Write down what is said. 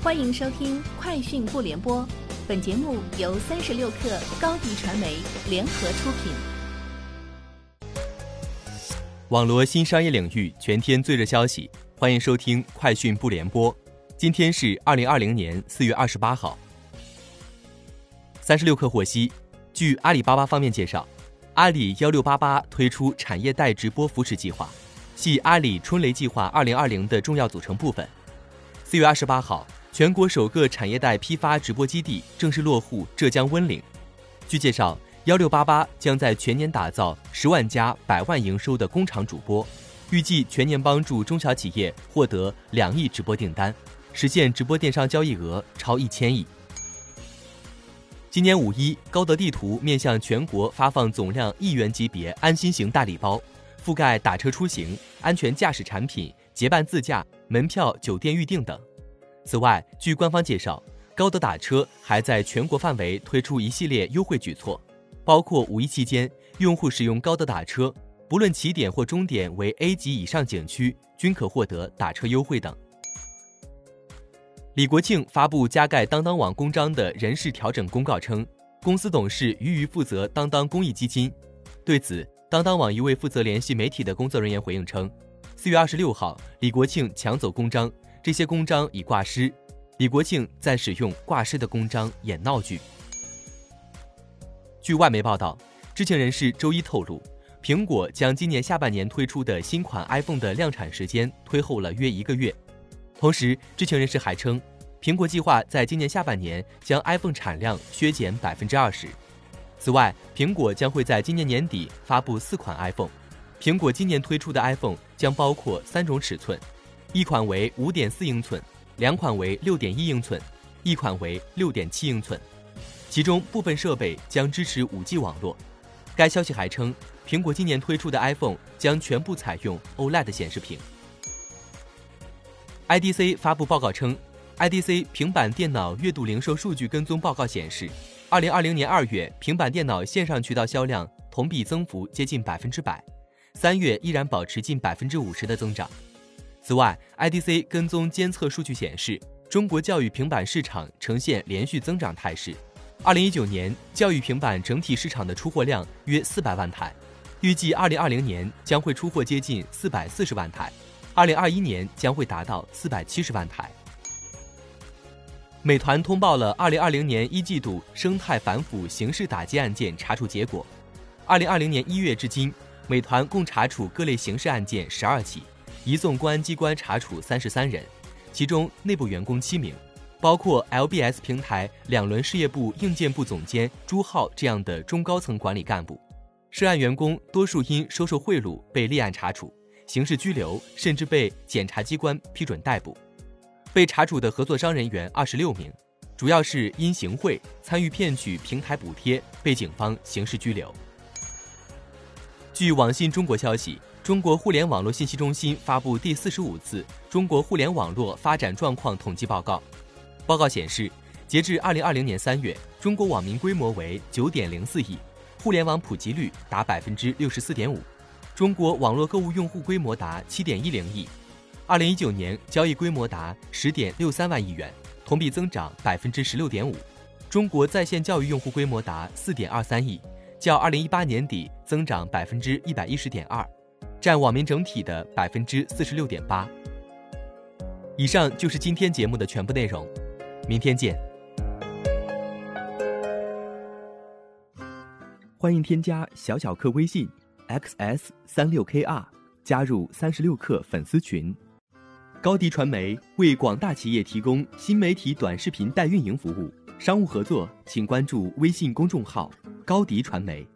欢迎收听《快讯不联播》，本节目由三十六克高低传媒联合出品。网罗新商业领域全天最热消息，欢迎收听《快讯不联播》。今天是二零二零年四月二十八号。三十六氪获悉，据阿里巴巴方面介绍，阿里幺六八八推出产业带直播扶持计划。系阿里春雷计划二零二零的重要组成部分。四月二十八号，全国首个产业带批发直播基地正式落户浙江温岭。据介绍，幺六八八将在全年打造十万家百万营收的工厂主播，预计全年帮助中小企业获得两亿直播订单，实现直播电商交易额超一千亿。今年五一，高德地图面向全国发放总量亿元级别安心型大礼包。覆盖打车出行、安全驾驶产品、结伴自驾、门票、酒店预订等。此外，据官方介绍，高德打车还在全国范围推出一系列优惠举措，包括五一期间，用户使用高德打车，不论起点或终点为 A 级以上景区，均可获得打车优惠等。李国庆发布加盖当当网公章的人事调整公告称，公司董事俞渝负责当当公益基金。对此。当当网一位负责联系媒体的工作人员回应称，四月二十六号，李国庆抢走公章，这些公章已挂失。李国庆在使用挂失的公章演闹剧。据外媒报道，知情人士周一透露，苹果将今年下半年推出的新款 iPhone 的量产时间推后了约一个月。同时，知情人士还称，苹果计划在今年下半年将 iPhone 产量削减百分之二十。此外，苹果将会在今年年底发布四款 iPhone。苹果今年推出的 iPhone 将包括三种尺寸，一款为五点四英寸，两款为六点一英寸，一款为六点七英寸。其中部分设备将支持五 G 网络。该消息还称，苹果今年推出的 iPhone 将全部采用 OLED 显示屏。IDC 发布报告称，IDC 平板电脑月度零售数据跟踪报告显示。二零二零年二月，平板电脑线上渠道销量同比增幅接近百分之百，三月依然保持近百分之五十的增长。此外，IDC 跟踪监测数据显示，中国教育平板市场呈现连续增长态势。二零一九年，教育平板整体市场的出货量约四百万台，预计二零二零年将会出货接近四百四十万台，二零二一年将会达到四百七十万台。美团通报了2020年一季度生态反腐刑事打击案件查处结果。2020年1月至今，美团共查处各类刑事案件十二起，移送公安机关查处三十三人，其中内部员工七名，包括 LBS 平台两轮事业部硬件部总监朱浩这样的中高层管理干部。涉案员工多数因收受贿赂被立案查处、刑事拘留，甚至被检察机关批准逮捕。被查处的合作商人员二十六名，主要是因行贿参与骗取平台补贴，被警方刑事拘留。据网信中国消息，中国互联网络信息中心发布第四十五次中国互联网络发展状况统计报告。报告显示，截至二零二零年三月，中国网民规模为九点零四亿，互联网普及率达百分之六十四点五，中国网络购物用户规模达七点一零亿。二零一九年交易规模达十点六三万亿元，同比增长百分之十六点五。中国在线教育用户规模达四点二三亿，较二零一八年底增长百分之一百一十点二，占网民整体的百分之四十六点八。以上就是今天节目的全部内容，明天见。欢迎添加小小客微信 xs 三六 kr，加入三十六课粉丝群。高迪传媒为广大企业提供新媒体短视频代运营服务，商务合作请关注微信公众号“高迪传媒”。